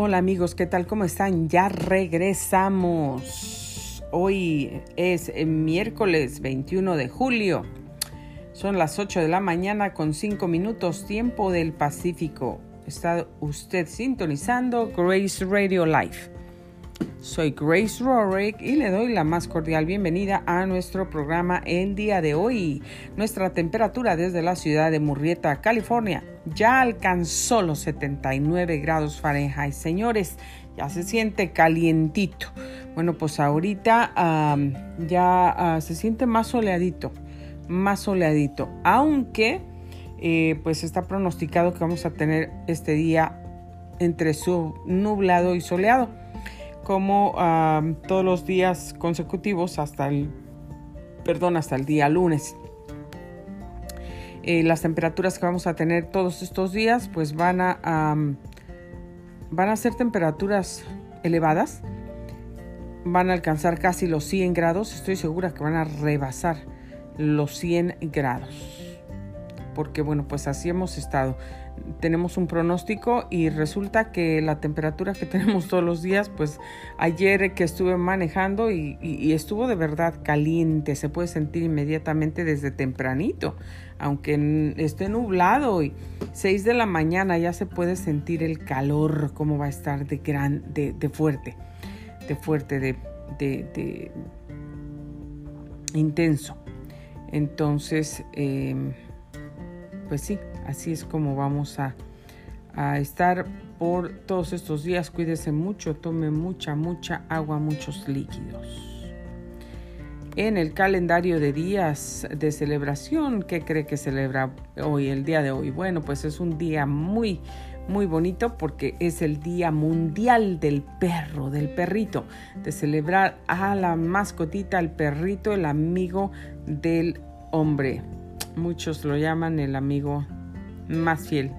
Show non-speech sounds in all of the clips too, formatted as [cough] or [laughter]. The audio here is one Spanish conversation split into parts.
Hola amigos, ¿qué tal? ¿Cómo están? Ya regresamos. Hoy es miércoles 21 de julio. Son las 8 de la mañana con 5 minutos tiempo del Pacífico. Está usted sintonizando Grace Radio Live. Soy Grace Rorick y le doy la más cordial bienvenida a nuestro programa el día de hoy. Nuestra temperatura desde la ciudad de Murrieta, California, ya alcanzó los 79 grados Fahrenheit. Señores, ya se siente calientito. Bueno, pues ahorita ya ah, se siente más soleadito, más soleadito, aunque eh, pues está pronosticado que vamos a tener este día entre su nublado y soleado como todos los días consecutivos hasta el, perdón, hasta el día lunes. Eh, las temperaturas que vamos a tener todos estos días pues van a, van a ser temperaturas elevadas. Van a alcanzar casi los 100 grados. Estoy segura que van a rebasar los 100 grados. Porque bueno, pues así hemos estado tenemos un pronóstico y resulta que la temperatura que [laughs] tenemos todos los días, pues ayer que estuve manejando y, estuvo de verdad caliente, se puede sentir inmediatamente desde tempranito, aunque esté nublado y 6 de la mañana ya se puede sentir el calor, cómo va a estar de, gran, de, fuerte, de fuerte, de, de intenso. Entonces, em, pues sí, así es como vamos a, estar por todos estos días. Cuídese mucho, tome mucha, mucha agua, muchos líquidos. En el calendario de días de celebración, ¿qué cree que celebra hoy, el día de hoy? Bueno, pues es un día muy, muy bonito porque es el Día Mundial del Perro, del perrito, de celebrar a la mascotita, al perrito, el amigo del hombre. Muchos lo llaman el amigo más fiel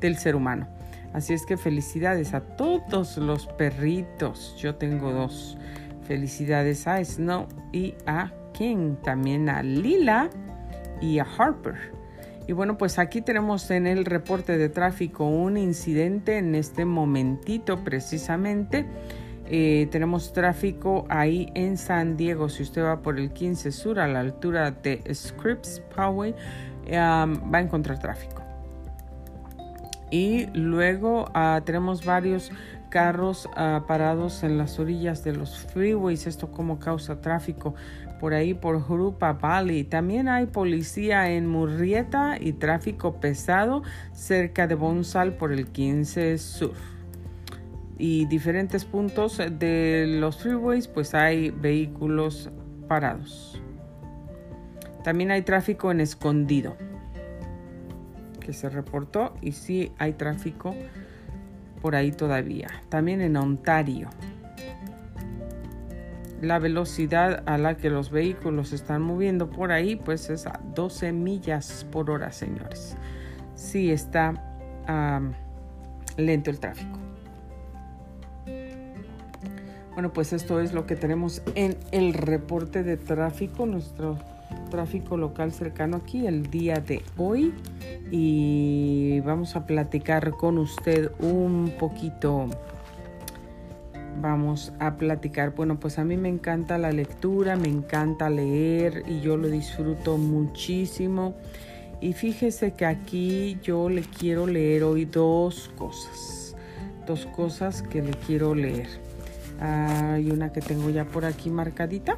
del ser humano. Así es que felicidades a todos los perritos. Yo tengo dos. Felicidades a Snow y a King. También a Lila y a Harper. Y bueno, pues aquí tenemos en el reporte de tráfico un incidente en este momentito precisamente. Eh, tenemos tráfico ahí en San Diego. Si usted va por el 15 Sur a la altura de Scripps Poway, va a encontrar tráfico. Y luego ah, tenemos varios carros ah, parados en las orillas de los freeways. Esto como causa tráfico por ahí por Jurupa Valley. También hay policía en Murrieta y tráfico pesado cerca de Bonsal por el 15 Sur. Y diferentes puntos de los freeways pues hay vehículos parados. También hay tráfico en escondido que se reportó y sí hay tráfico por ahí todavía. También en Ontario. La velocidad a la que los vehículos están moviendo por ahí pues es a 12 millas por hora, señores. Sí está lento el tráfico. Bueno, pues esto es lo que tenemos en el reporte de tráfico, nuestro tráfico local cercano aquí el día de hoy y vamos a platicar con usted un poquito. Vamos a platicar. Bueno, pues a mí me encanta la lectura, me encanta leer y yo lo disfruto muchísimo. Y fíjese que aquí yo le quiero leer hoy dos cosas. Dos cosas que le quiero leer. Hay una que tengo ya por aquí marcadita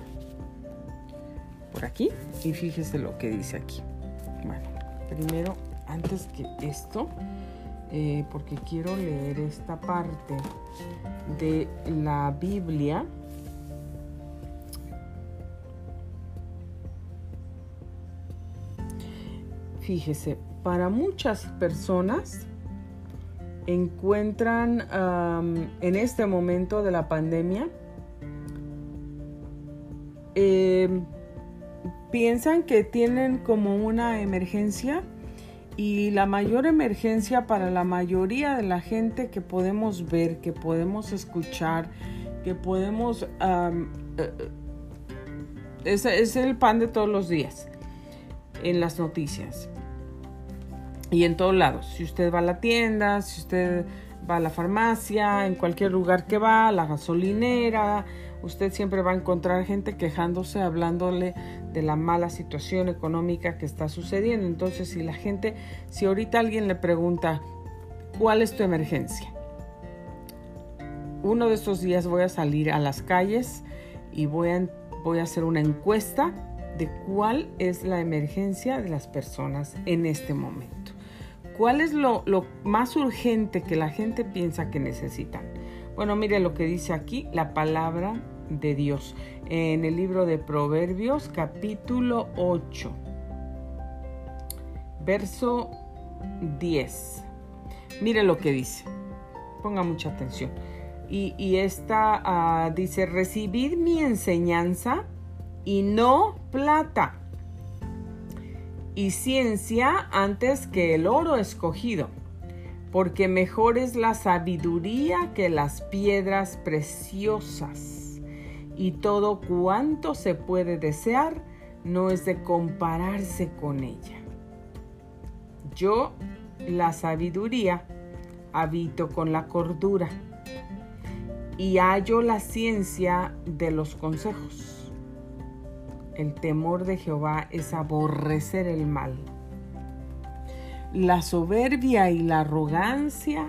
por aquí y fíjese lo que dice aquí. Bueno, primero, antes que esto, eh, porque quiero leer esta parte de la Biblia. Fíjese, para muchas personas encuentran en este momento de la pandemia eh, piensan que tienen como una emergencia y la mayor emergencia para la mayoría de la gente que podemos ver, que podemos escuchar, que podemos... Eh, es, es el pan de todos los días en las noticias y en todos lados. Si usted va a la tienda, si usted va a la farmacia, en cualquier lugar que va, la gasolinera, usted siempre va a encontrar gente quejándose, hablándole de la mala situación económica que está sucediendo. Entonces, si la gente, si ahorita alguien le pregunta, ¿cuál es tu emergencia? Uno de estos días voy a salir a las calles y voy a, voy a hacer una encuesta de cuál es la emergencia de las personas en este momento. ¿Cuál es lo, más urgente que la gente piensa que necesitan? Bueno, mire lo que dice aquí la palabra de Dios en el libro de Proverbios capítulo 8, verso 10. Mire lo que dice. Ponga mucha atención. Y, esta ah, dice, recibid mi enseñanza y no plata y ciencia antes que el oro escogido, porque mejor es la sabiduría que las piedras preciosas y todo cuanto se puede desear no es de compararse con ella. Yo, la sabiduría, habito con la cordura y hallo la ciencia de los consejos. El temor de Jehová es aborrecer el mal. La soberbia y la arrogancia,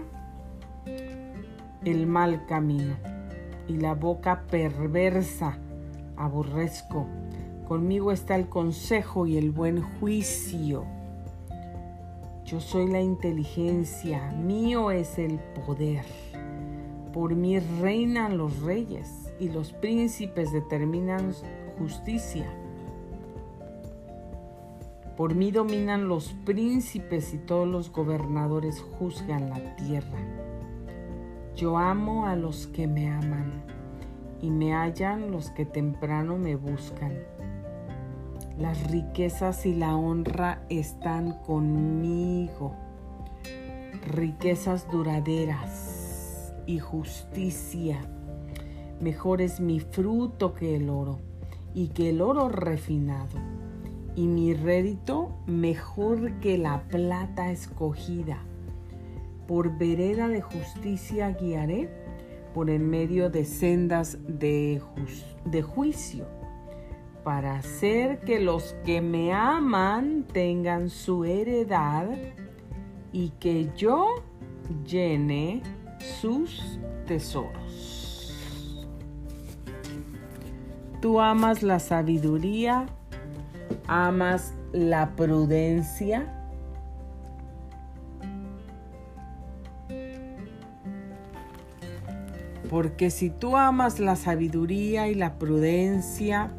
el mal camino y la boca perversa aborrezco. Conmigo está el consejo y el buen juicio. Yo soy la inteligencia, mío es el poder. Por mí reinan los reyes y los príncipes determinan justicia. Por mí dominan los príncipes y todos los gobernadores juzgan la tierra. Yo amo a los que me aman y me hallan los que temprano me buscan. Las riquezas y la honra están conmigo. Riquezas duraderas y justicia. Mejor es mi fruto que el oro y que el oro refinado. Y mi rédito mejor que la plata escogida por vereda de justicia guiaré, por en medio de sendas de, juicio, para hacer que los que me aman tengan su heredad y que yo llene sus tesoros. Tú amas la sabiduría, amas la prudencia, Porque si tú amas la sabiduría y la prudencia,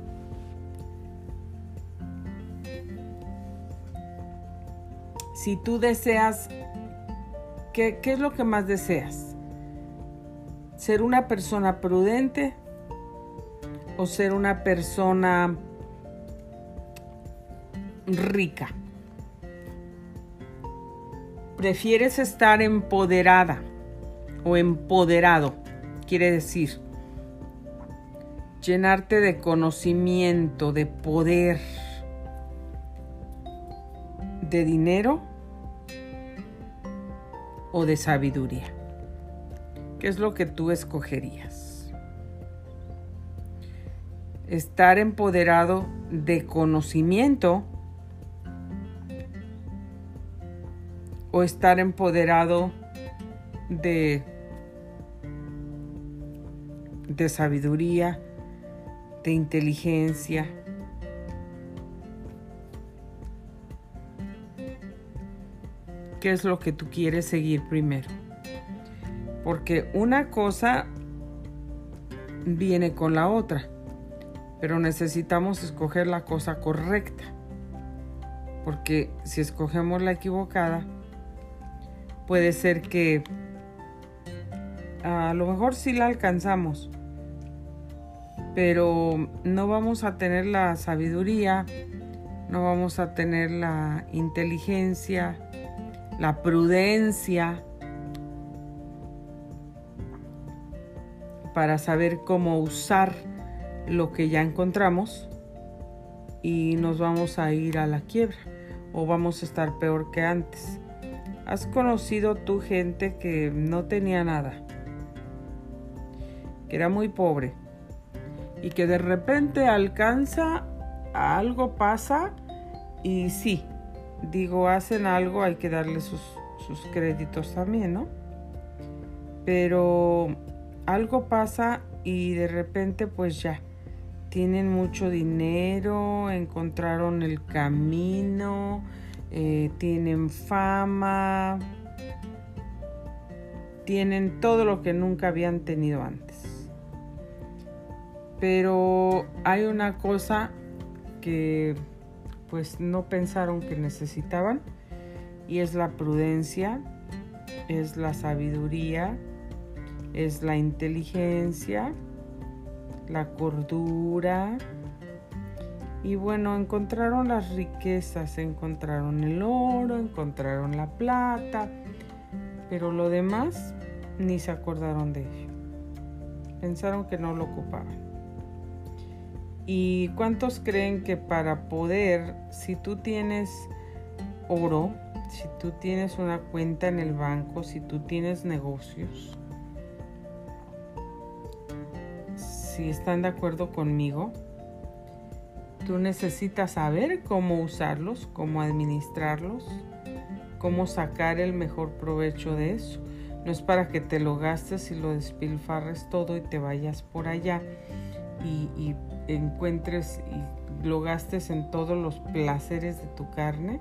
si tú deseas, ¿qué, es lo que más deseas? ¿Ser una persona prudente o ser una persona rica? ¿Prefieres estar empoderada o empoderado? quiere decir llenarte de conocimiento, de poder, de dinero o de sabiduría. ¿Qué es lo que tú escogerías? Estar empoderado de conocimiento o estar empoderado de de sabiduría, de inteligencia. ¿Qué es lo que tú quieres seguir primero? Porque una cosa viene con la otra, pero necesitamos escoger la cosa correcta. Porque si escogemos la equivocada, puede ser que a lo mejor sí la alcanzamos, pero no vamos a tener la sabiduría, no vamos a tener la inteligencia, la prudencia para saber cómo usar lo que ya encontramos y nos vamos a ir a la quiebra o vamos a estar peor que antes. ¿Has conocido tu gente que no tenía nada? Que era muy pobre y que de repente alcanza, algo pasa y sí, digo, hacen algo, hay que darle sus, sus créditos también, ¿no? Pero algo pasa y de repente pues ya tienen mucho dinero, encontraron el camino, eh, tienen fama, tienen todo lo que nunca habían tenido antes. Pero hay una cosa que pues no pensaron que necesitaban y es la prudencia, es la sabiduría, es la inteligencia, la cordura. Y bueno, encontraron las riquezas, encontraron el oro, encontraron la plata, pero lo demás ni se acordaron de ello. Pensaron que no lo ocupaban. ¿Y cuántos creen que para poder, si tú tienes oro, si tú tienes una cuenta en el banco, si tú tienes negocios, si están de acuerdo conmigo, tú necesitas saber cómo usarlos, cómo administrarlos, cómo sacar el mejor provecho de eso. No es para que te lo gastes y lo despilfarres todo y te vayas por allá y, encuentres y lo gastes en todos los placeres de tu carne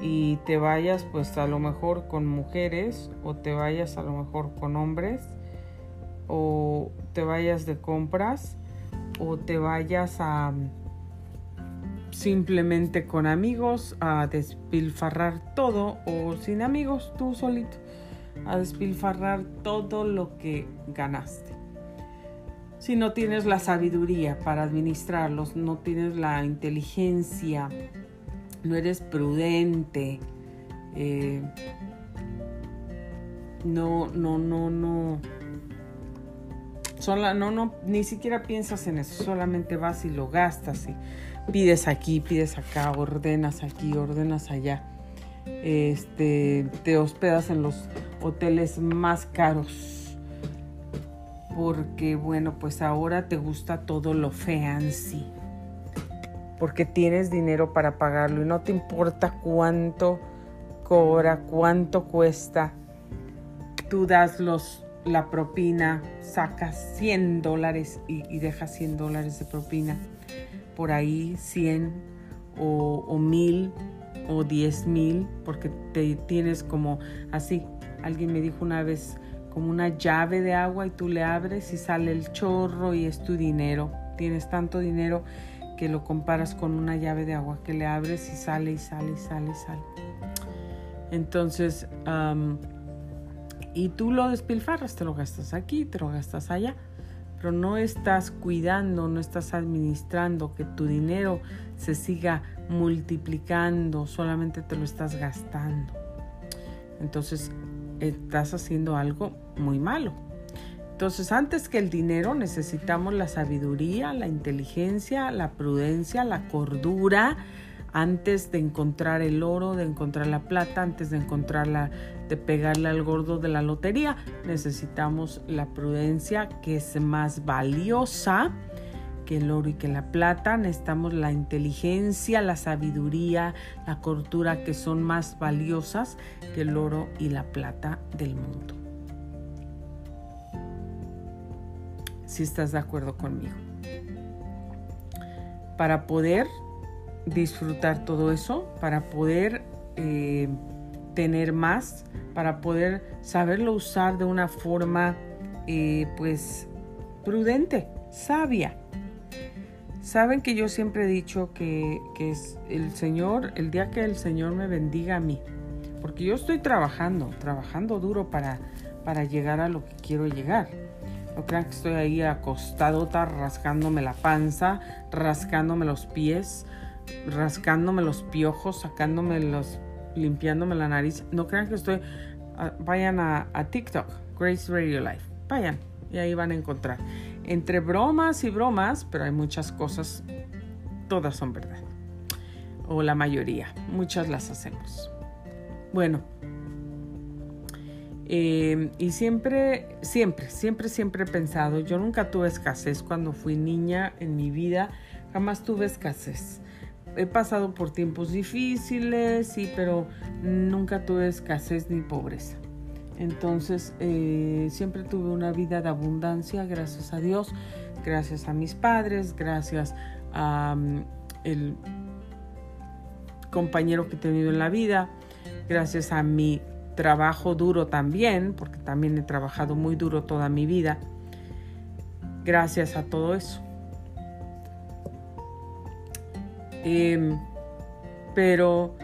y te vayas pues a lo mejor con mujeres o te vayas a lo mejor con hombres o te vayas de compras o te vayas a simplemente con amigos a despilfarrar todo o sin amigos tú solito a despilfarrar todo lo que ganaste. Si no tienes la sabiduría para administrarlos, no tienes la inteligencia, no eres prudente, eh, no, no, no, no, no, no, ni siquiera piensas en eso, solamente vas y lo gastas y pides aquí, pides acá, ordenas aquí, ordenas allá. Este, te hospedas en los hoteles más caros. Porque bueno, pues ahora te gusta todo lo fancy. Porque tienes dinero para pagarlo y no te importa cuánto cobra, cuánto cuesta. Tú das los la propina, sacas 100 dólares y, dejas 100 dólares de propina. Por ahí 100 o, o 1000 o 10 mil, porque te tienes como así. Alguien me dijo una vez como una llave de agua y tú le abres y sale el chorro y es tu dinero. Tienes tanto dinero que lo comparas con una llave de agua que le abres y sale y sale y sale y sale. Entonces, y tú lo despilfarras, te lo gastas aquí, te lo gastas allá, pero no estás cuidando, no estás administrando que tu dinero se siga multiplicando, solamente te lo estás gastando. Entonces estás haciendo algo muy malo. Entonces, antes que el dinero necesitamos la sabiduría, la inteligencia, la prudencia, la cordura, antes de encontrar el oro, de encontrar la plata, antes de encontrarla, de pegarle al gordo de la lotería, necesitamos la prudencia que es más valiosa que el oro y que la plata. Necesitamos la inteligencia, la sabiduría, la cordura que son más valiosas que el oro y la plata del mundo. Si estás de acuerdo conmigo. Para poder disfrutar todo eso, para poder eh, tener más, para poder saberlo usar de una forma eh, pues prudente, sabia. Saben que yo siempre he dicho que, que, es el Señor, el día que el Señor me bendiga a mí, porque yo estoy trabajando, trabajando duro para, para llegar a lo que quiero llegar. No crean que estoy ahí acostadota, rascándome la panza, rascándome los pies, rascándome los piojos, sacándome los, limpiándome la nariz. No crean que estoy, ah, vayan a, TikTok, Grace Radio Life, vayan y ahí van a encontrar. Entre bromas y bromas, pero hay muchas cosas, todas son verdad. O la mayoría, muchas las hacemos. Bueno, eh, y siempre, siempre, siempre, siempre he pensado, yo nunca tuve escasez cuando fui niña en mi vida, jamás tuve escasez. He pasado por tiempos difíciles, sí, pero nunca tuve escasez ni pobreza. Entonces, eh, siempre tuve una vida de abundancia, gracias a Dios, gracias a mis padres, gracias a mm, el compañero que he tenido en la vida, gracias a mi trabajo duro también, porque también he trabajado muy duro toda mi vida, gracias a todo eso. Em, pero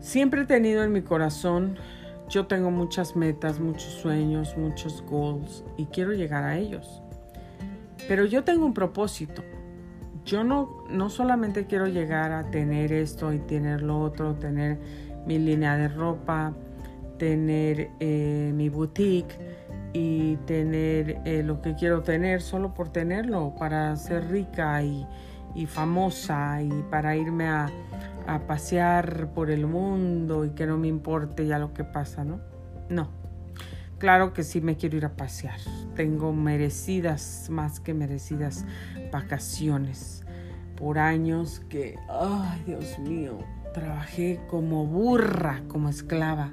siempre he tenido en mi corazón, yo tengo muchas metas, muchos sueños, muchos goals y quiero llegar a ellos. Pero yo tengo un propósito. Yo no, no solamente quiero llegar a tener esto y tener lo otro, tener mi línea de ropa, tener eh, mi boutique y tener eh, lo que quiero tener solo por tenerlo, para ser rica y, famosa y para irme a, a, pasear por el mundo y que no me importe ya lo que pasa, ¿no? No. Claro que sí me quiero ir a pasear. Tengo merecidas, más que merecidas vacaciones por años que, ay Dios mío, trabajé como burra, como esclava.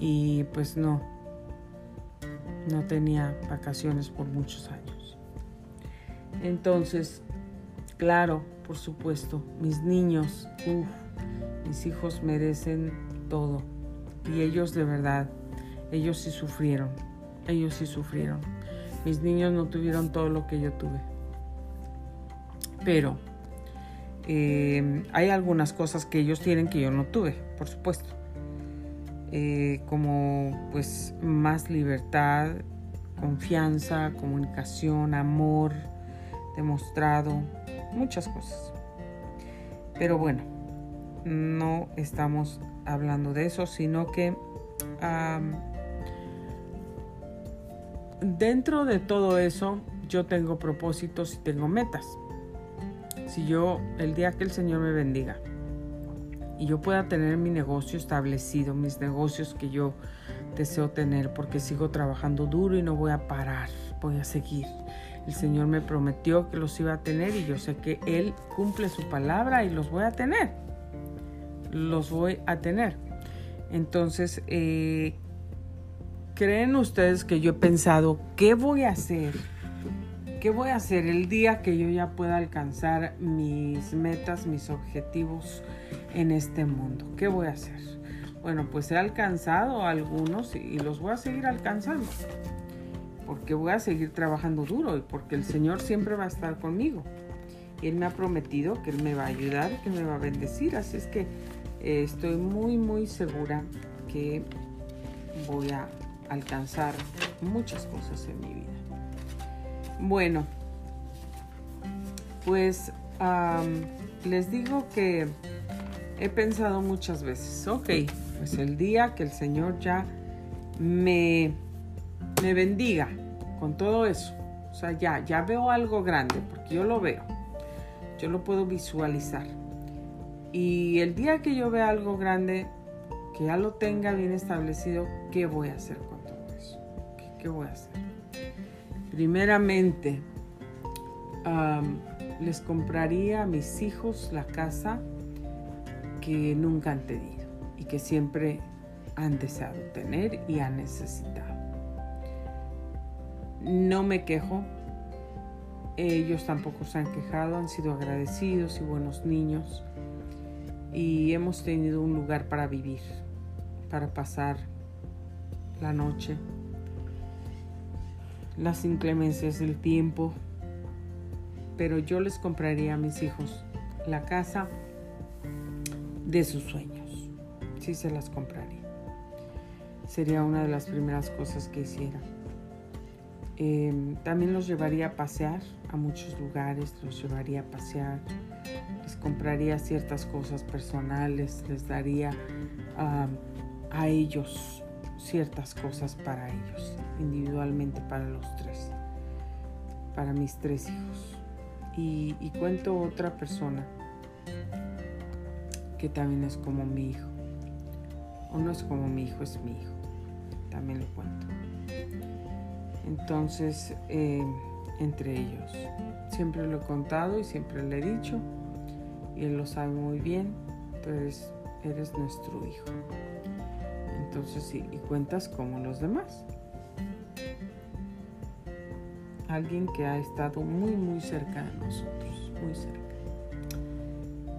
Y pues no, no tenía vacaciones por muchos años. Entonces, claro, por supuesto, mis niños, mis hijos merecen todo. Y ellos de verdad, ellos sí sufrieron, ellos sí sufrieron. Mis niños no tuvieron todo lo que yo tuve. Pero eh, hay algunas cosas que ellos tienen que yo no tuve, por supuesto. Eh, como pues más libertad, confianza, comunicación, amor demostrado, muchas cosas. Pero bueno, no estamos hablando de eso, sino que dentro de todo eso yo tengo propósitos y tengo metas si yo, el día que el Señor me bendiga y yo pueda tener mi negocio establecido, mis negocios que yo deseo tener, porque sigo trabajando duro y no voy a parar, voy a seguir. El Señor me prometió que los iba a tener y yo sé que Él cumple su palabra y los voy a tener. Los voy a tener. Entonces, eh, ¿creen ustedes que yo he pensado qué voy a hacer? ¿Qué voy a hacer el día que yo ya pueda alcanzar mis metas, mis objetivos en este mundo? ¿Qué voy a hacer? Bueno, pues he alcanzado algunos y los voy a seguir alcanzando. Porque voy a seguir trabajando duro y porque el Señor siempre va a estar conmigo. Él me ha prometido que Él me va a ayudar y que me va a bendecir. Así es que eh, estoy muy, muy segura que voy a alcanzar muchas cosas en mi vida. Bueno, pues les digo que he pensado muchas veces, ok, pues el día que el Señor ya me, me bendiga con todo eso, o sea, ya, ya veo algo grande, porque yo lo veo, yo lo puedo visualizar. Y el día que yo vea algo grande, que ya lo tenga bien establecido, ¿qué voy a hacer con todo eso? qué voy a hacer? Primeramente, les compraría a mis hijos la casa que nunca han tenido y que siempre han deseado tener y han necesitado. No me quejo, ellos tampoco se han quejado, han sido agradecidos y buenos niños y hemos tenido un lugar para vivir, para pasar la noche las inclemencias del tiempo, pero yo les compraría a mis hijos la casa de sus sueños. Sí se las compraría. Sería una de las primeras cosas que hiciera. Em, también los llevaría a pasear a muchos lugares, los llevaría a pasear, les compraría ciertas cosas personales, les daría a ellos ciertas cosas para ellos, individualmente para los tres, para mis tres hijos. Y, cuento otra persona que también es como mi hijo. o no es como mi hijo, es mi hijo. También lo cuento. Entonces, eh, entre ellos, siempre lo he contado y siempre le he dicho, y él lo sabe muy bien, eres nuestro hijo. Entonces, sí, y cuentas como los demás. Alguien que ha estado muy, muy cerca de nosotros, muy cerca.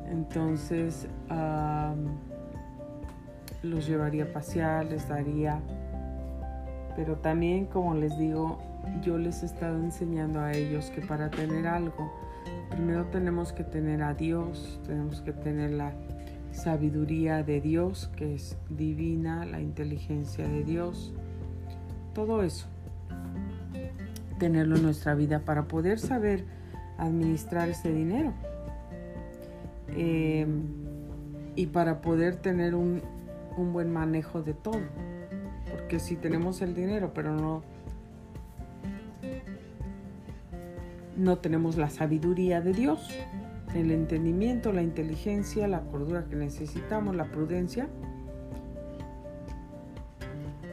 Entonces, los llevaría a pasear, les daría, pero también, como les digo, yo les he estado enseñando a ellos que para tener algo, primero tenemos que tener a Dios, tenemos que tener la sabiduría de Dios, que es divina, la inteligencia de Dios, todo eso, tenerlo en nuestra vida para poder saber administrar ese dinero. Eh, y para poder tener un, un buen manejo de todo. Porque si tenemos el dinero, pero no, no tenemos la sabiduría de Dios, el entendimiento, la inteligencia, la cordura que necesitamos, la prudencia,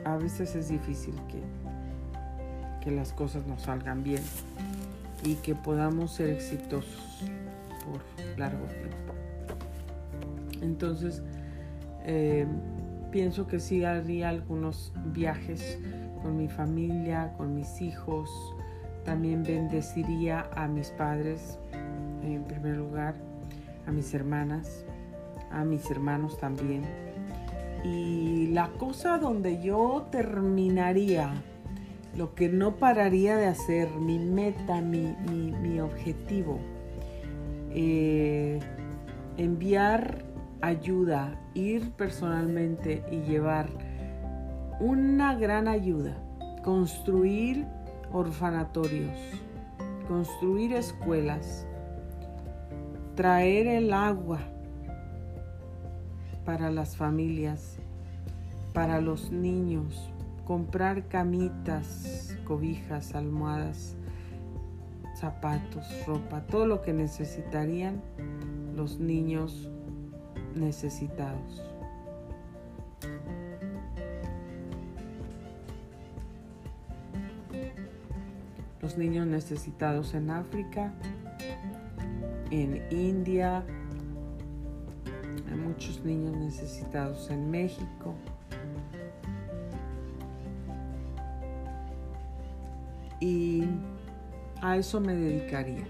a veces es difícil que, que las cosas nos salgan bien y que podamos ser exitosos por largo tiempo. Entonces, eh, pienso que sí haría algunos viajes con mi familia, con mis hijos. También bendeciría a mis padres en primer lugar, a mis hermanas, a mis hermanos también. Y la cosa donde yo terminaría, lo que no pararía de hacer, mi meta, mi, objetivo, eh, enviar ayuda, ir personalmente y llevar una gran ayuda, construir orfanatorios, construir escuelas, traer el agua para las familias, para los niños, comprar camitas, cobijas, almohadas, zapatos, ropa, todo lo que necesitarían los niños necesitados. Los niños necesitados en África, en India, hay muchos niños necesitados en México. Y a eso me dedicaría.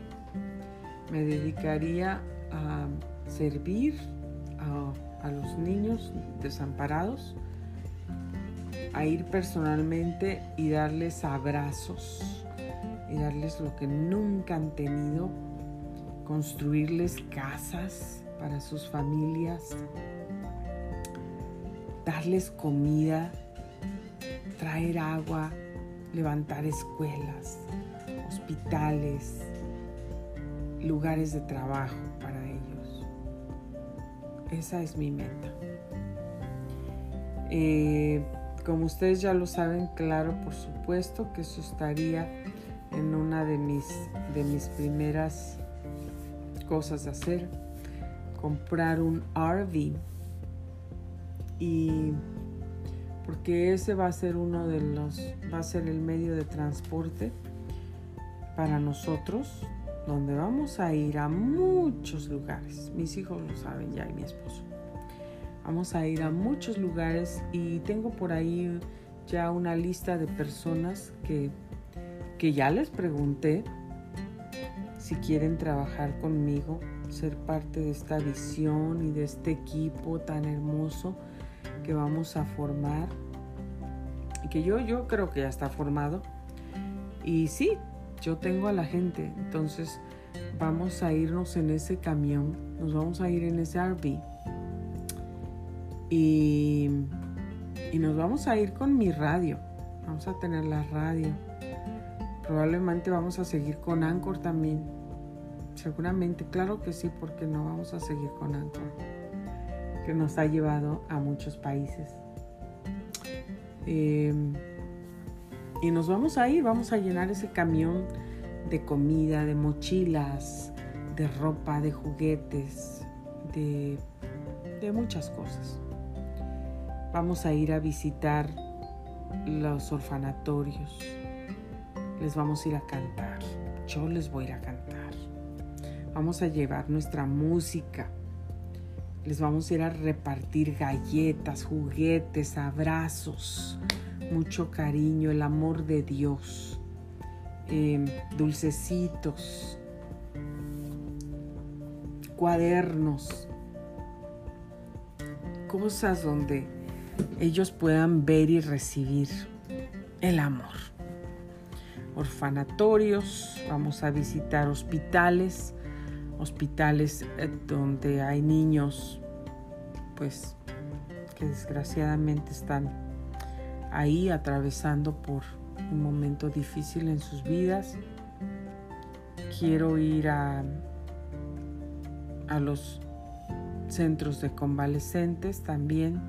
Me dedicaría a servir a, los niños desamparados, a ir personalmente y darles abrazos y darles lo que nunca han tenido, construirles casas para sus familias, darles comida, traer agua, levantar escuelas, hospitales, lugares de trabajo para ellos. Esa es mi meta. Eh, como ustedes ya lo saben, claro, por supuesto que eso estaría en una de mis, de mis primeras cosas a hacer. Comprar un RV. Y porque ese va a ser uno de los, va a ser el medio de transporte para nosotros donde vamos a ir a muchos lugares. Mis hijos lo saben ya y mi esposo. Vamos a ir a muchos lugares y tengo por ahí ya una lista de personas que, que ya les pregunté si quieren trabajar conmigo, ser parte de esta visión y de este equipo tan hermoso que vamos a formar. Que yo, yo creo que ya está formado. Y sí, yo tengo a la gente, entonces vamos a irnos en ese camión, nos vamos a ir en ese RV y, y nos vamos a ir con mi radio, vamos a tener la radio, probablemente vamos a seguir con Anchor también, seguramente, claro que sí, porque no vamos a seguir con Anchor, que nos ha llevado a muchos países. Eh, y nos vamos a ir, vamos a llenar ese camión de comida, de mochilas, de ropa, de juguetes, de, muchas cosas. Vamos a ir a visitar los orfanatorios. Les vamos a ir a cantar. Yo les voy a ir a cantar. Vamos a llevar nuestra música. Les vamos a ir a repartir galletas, juguetes, abrazos, mucho cariño, el amor de Dios, em, dulcecitos, cuadernos, cosas donde ellos puedan ver y recibir el amor. Orfanatorios, vamos a visitar hospitales, hospitales eh, donde hay niños, pues que desgraciadamente están ahí atravesando por un momento difícil en sus vidas. Quiero ir a, a los centros de convalescentes también.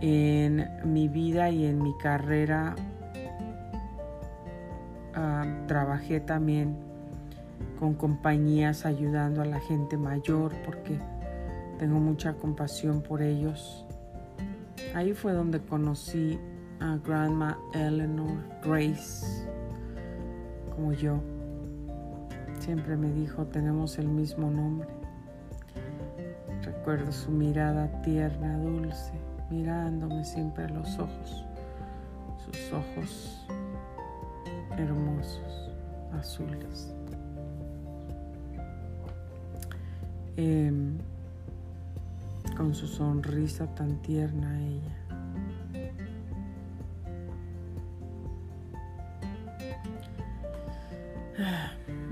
En mi vida y en mi carrera ah, trabajé también con compañías ayudando a la gente mayor porque tengo mucha compasión por ellos. Ahí fue donde conocí a Grandma Eleanor Grace, como yo. Siempre me dijo, tenemos el mismo nombre. Recuerdo su mirada tierna, dulce, mirándome siempre a los ojos, sus ojos hermosos, azules. Em, con su sonrisa tan tierna ella.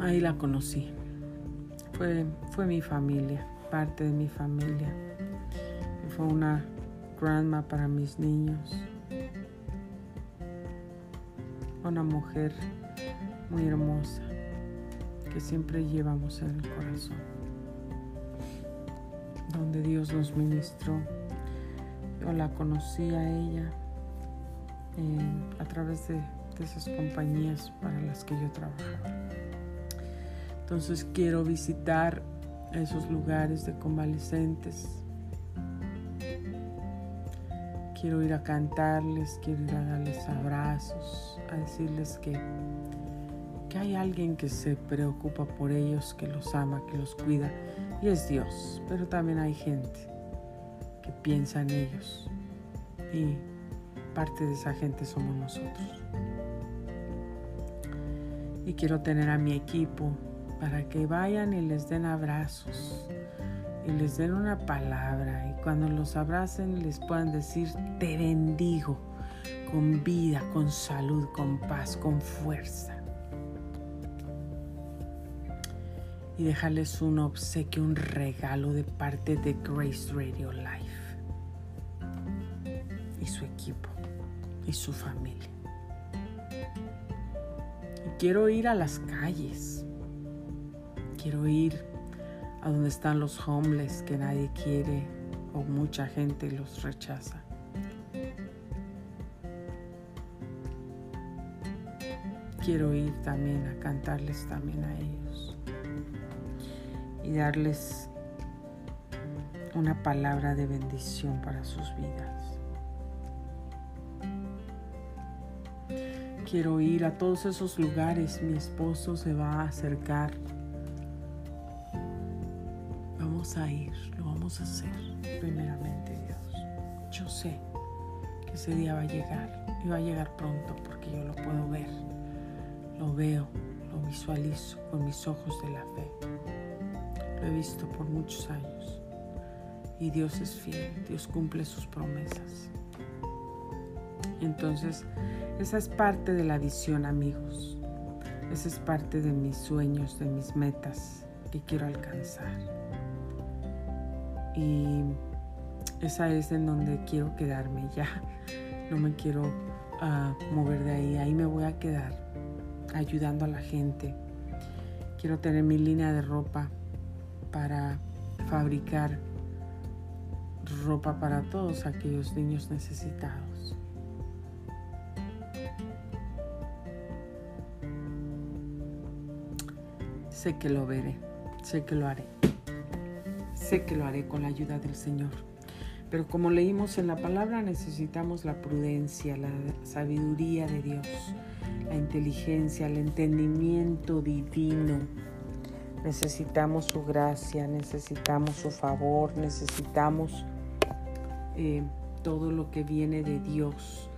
Ahí la conocí. Fue, fue mi familia, parte de mi familia. Fue una grandma para mis niños. Una mujer muy hermosa que siempre llevamos en el corazón donde Dios nos ministró. Yo la conocí a ella a través de, de esas compañías para las que yo trabajaba. Entonces quiero visitar esos lugares de convalescentes. Quiero ir a cantarles, quiero ir a darles abrazos, a decirles que, que hay alguien que se preocupa por ellos, que los ama, que los cuida y es Dios, pero también hay gente que piensa en ellos y parte de esa gente somos nosotros. Y quiero tener a mi equipo para que vayan y les den abrazos y les den una palabra y cuando los abracen les puedan decir te bendigo con vida, con salud, con paz, con fuerza. Y dejarles un obsequio, un regalo de parte de Grace Radio Life y su equipo y su familia. Y quiero ir a las calles, quiero ir a donde están los homeless que nadie quiere o mucha gente los rechaza. Quiero ir también a cantarles también a ellos y darles una palabra de bendición para sus vidas. Quiero ir a todos esos lugares, mi esposo se va a acercar. Vamos a ir, lo vamos a hacer, primeramente Dios. Yo sé que ese día va a llegar y va a llegar pronto porque yo lo puedo ver, lo veo, lo visualizo con mis ojos de la fe. Lo he visto por muchos años. Y Dios es fiel, Dios cumple sus promesas. Entonces, esa es parte de la visión, amigos. Esa es parte de mis sueños, de mis metas que quiero alcanzar. Y esa es en donde quiero quedarme ya. No me quiero ah, mover de ahí. Ahí me voy a quedar ayudando a la gente. Quiero tener mi línea de ropa para fabricar ropa para todos aquellos niños necesitados. Sé que lo veré, sé que lo haré, sé que lo haré con la ayuda del Señor. Pero como leímos en la palabra, necesitamos la prudencia, la sabiduría de Dios, la inteligencia, el entendimiento divino. Necesitamos su gracia, necesitamos su favor, necesitamos eh, todo lo que viene de Dios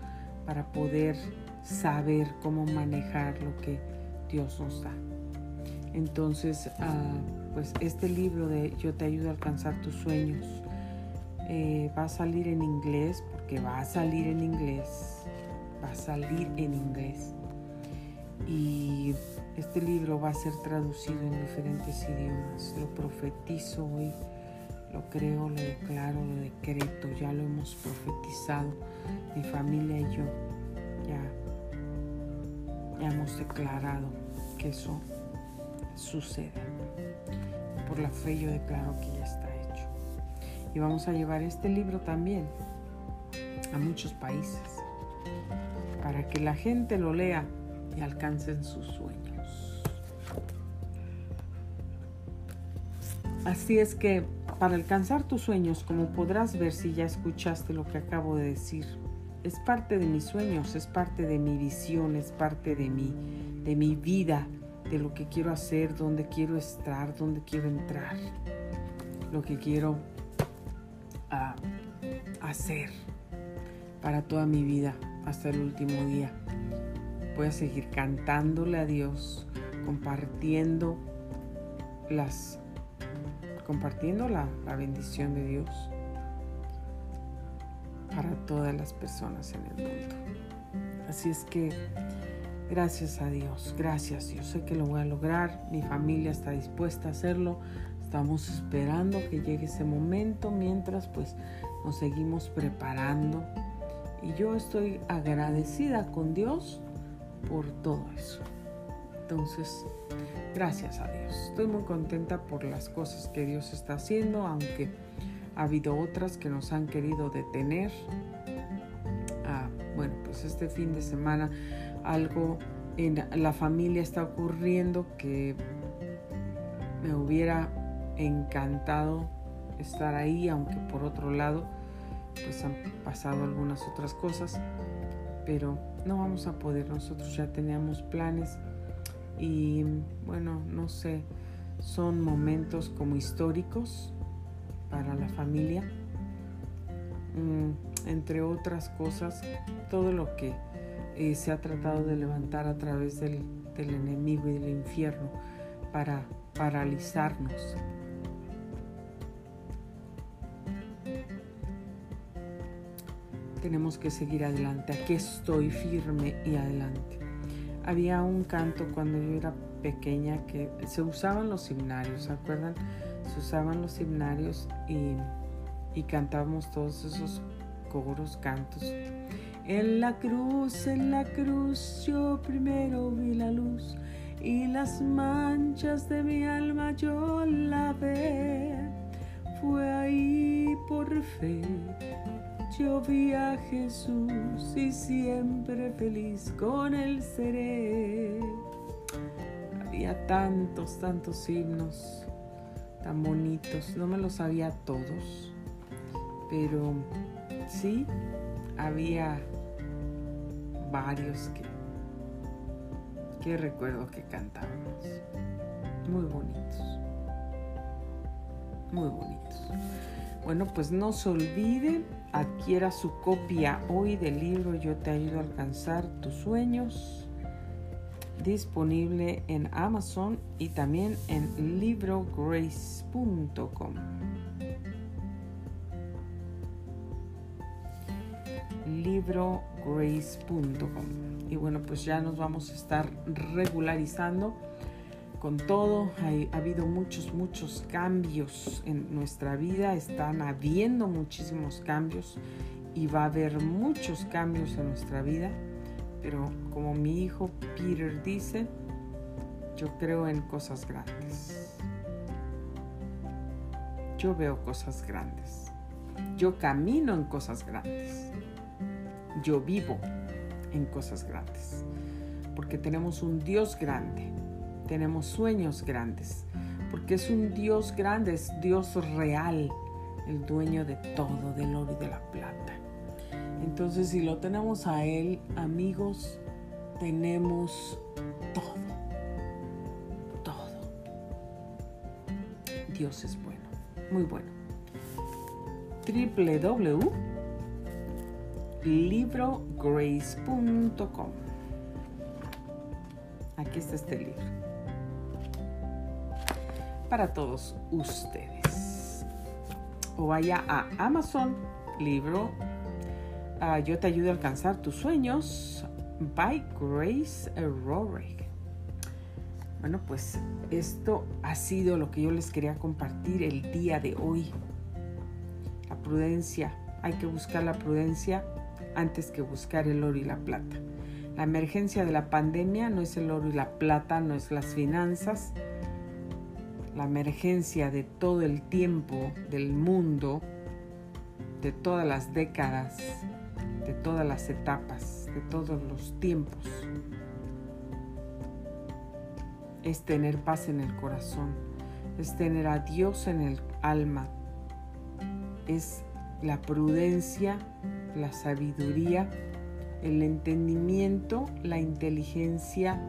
para poder saber cómo manejar lo que Dios nos da. Entonces, ah, pues este libro de Yo te ayudo a alcanzar tus sueños eh, va a salir en inglés, porque va a salir en inglés, va a salir en inglés. Y este libro va a ser traducido en diferentes idiomas. Lo profetizo hoy, lo creo, lo declaro, lo decreto, ya lo hemos profetizado, mi familia y yo ya, ya hemos declarado que eso sucede. Por la fe yo declaro que ya está hecho. Y vamos a llevar este libro también a muchos países para que la gente lo lea y alcancen sus sueños. Así es que para alcanzar tus sueños, como podrás ver si ya escuchaste lo que acabo de decir, es parte de mis sueños, es parte de mi visión, es parte de mi, de mi vida, de lo que quiero hacer, dónde quiero estar, dónde quiero entrar, lo que quiero ah, hacer para toda mi vida hasta el último día. Voy a seguir cantándole a Dios, compartiendo las compartiendo la, la bendición de Dios para todas las personas en el mundo. Así es que gracias a Dios, gracias. Yo sé que lo voy a lograr, mi familia está dispuesta a hacerlo. Estamos esperando que llegue ese momento mientras pues nos seguimos preparando. Y yo estoy agradecida con Dios por todo eso. Entonces, gracias a Dios. Estoy muy contenta por las cosas que Dios está haciendo, aunque ha habido otras que nos han querido detener. Ah, bueno, pues este fin de semana algo en la familia está ocurriendo que me hubiera encantado estar ahí, aunque por otro lado pues han pasado algunas otras cosas, pero no vamos a poder, nosotros ya teníamos planes y bueno, no sé, son momentos como históricos para la familia, mm, entre otras cosas, todo lo que eh, se ha tratado de levantar a través del, del enemigo y del infierno para paralizarnos. Tenemos que seguir adelante. Aquí estoy firme y adelante. Había un canto cuando yo era pequeña que se usaban los himnarios, ¿se acuerdan? se usaban los himnarios y, y cantábamos todos esos coros, cantos. En la cruz, en la cruz, yo primero vi la luz y las manchas de mi alma yo la ve. Fue ahí por fe, yo vi a Jesús y siempre feliz con él seré. Había tantos, tantos himnos tan bonitos. No me los sabía todos, pero sí había varios que, que recuerdo que cantábamos. Muy bonitos. Muy bonitos. Bueno, pues no se olvide, adquiera su copia. Hoy del libro Yo te ayudo a alcanzar tus sueños. Disponible en Amazon y también en librograce.com. librograce.com y bueno pues ya nos vamos a estar regularizando con todo ha habido muchos muchos cambios en nuestra vida están habiendo muchísimos cambios y va a haber muchos cambios en nuestra vida pero como mi hijo Peter dice, yo creo en cosas grandes. Yo veo cosas grandes. Yo camino en cosas grandes. Yo vivo en cosas grandes. Porque tenemos un Dios grande. Tenemos sueños grandes. Porque es un Dios grande, es Dios real. el dueño de todo, del oro y de la plata. Entonces, si lo tenemos a Él, amigos, tenemos todo. Todo. Dios es bueno, muy bueno. www.librograce.com Aquí está este libro. Para todos ustedes. O vaya a Amazon, libro Ah, yo te ayudo a alcanzar tus sueños by Grace Rorick. Bueno, pues esto ha sido lo que yo les quería compartir el día de hoy. La prudencia. Hay que buscar la prudencia antes que buscar el oro y la plata. La emergencia de la pandemia no es el oro y la plata, no es las finanzas. La emergencia de todo el tiempo del mundo, de todas las décadas, de todas las etapas, de todos los tiempos. Es tener paz en el corazón, es tener a Dios en el alma, es la prudencia, la sabiduría, el entendimiento, la inteligencia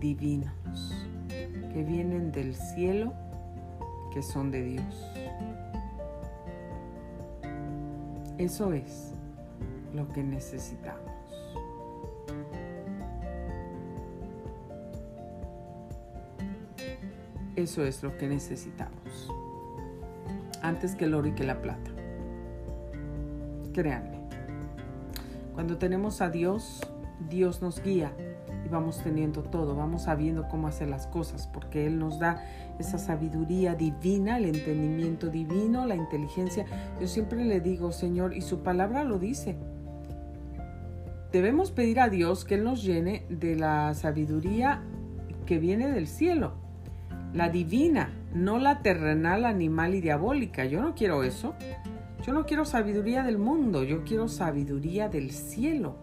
divinos que vienen del cielo, que son de Dios. Eso es lo que necesitamos. Eso es lo que necesitamos. Antes que el oro y que la plata. Créanme. Cuando tenemos a Dios, Dios nos guía vamos teniendo todo, vamos sabiendo cómo hacer las cosas, porque Él nos da esa sabiduría divina, el entendimiento divino, la inteligencia. Yo siempre le digo, Señor, y su palabra lo dice. Debemos pedir a Dios que Él nos llene de la sabiduría que viene del cielo, la divina, no la terrenal, animal y diabólica. Yo no quiero eso. Yo no quiero sabiduría del mundo, yo quiero sabiduría del cielo.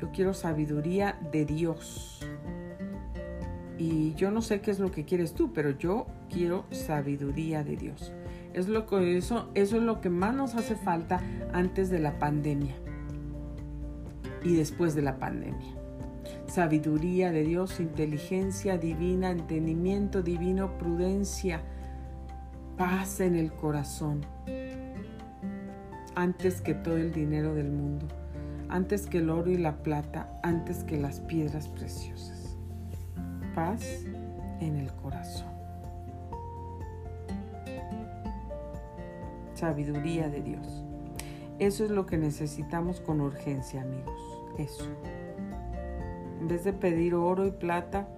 Yo quiero sabiduría de Dios. Y yo no sé qué es lo que quieres tú, pero yo quiero sabiduría de Dios. Es lo que, eso, eso es lo que más nos hace falta antes de la pandemia y después de la pandemia. Sabiduría de Dios, inteligencia divina, entendimiento divino, prudencia, paz en el corazón, antes que todo el dinero del mundo antes que el oro y la plata, antes que las piedras preciosas. Paz en el corazón. Sabiduría de Dios. Eso es lo que necesitamos con urgencia, amigos. Eso. En vez de pedir oro y plata,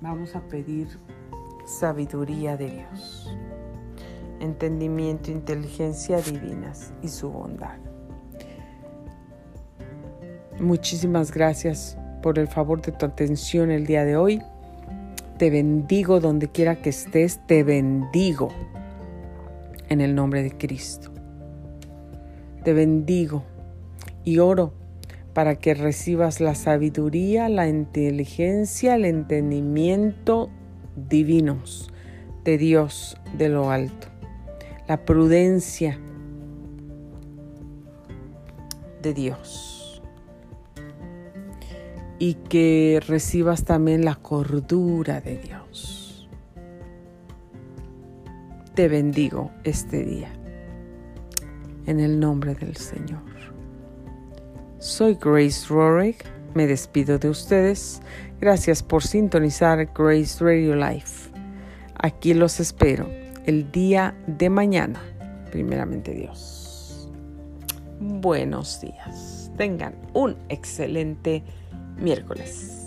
vamos a pedir sabiduría de Dios, entendimiento, inteligencia divinas y su bondad. Muchísimas gracias por el favor de tu atención el día de hoy. Te bendigo donde quiera que estés, te bendigo en el nombre de Cristo. Te bendigo y oro para que recibas la sabiduría, la inteligencia, el entendimiento divinos de Dios de lo alto, la prudencia de Dios y que recibas también la cordura de Dios. Te bendigo este día en el nombre del Señor. Soy Grace Rorick, me despido de ustedes. Gracias por sintonizar Grace Radio Life. Aquí los espero el día de mañana, primeramente Dios. Buenos días. Tengan un excelente miércoles.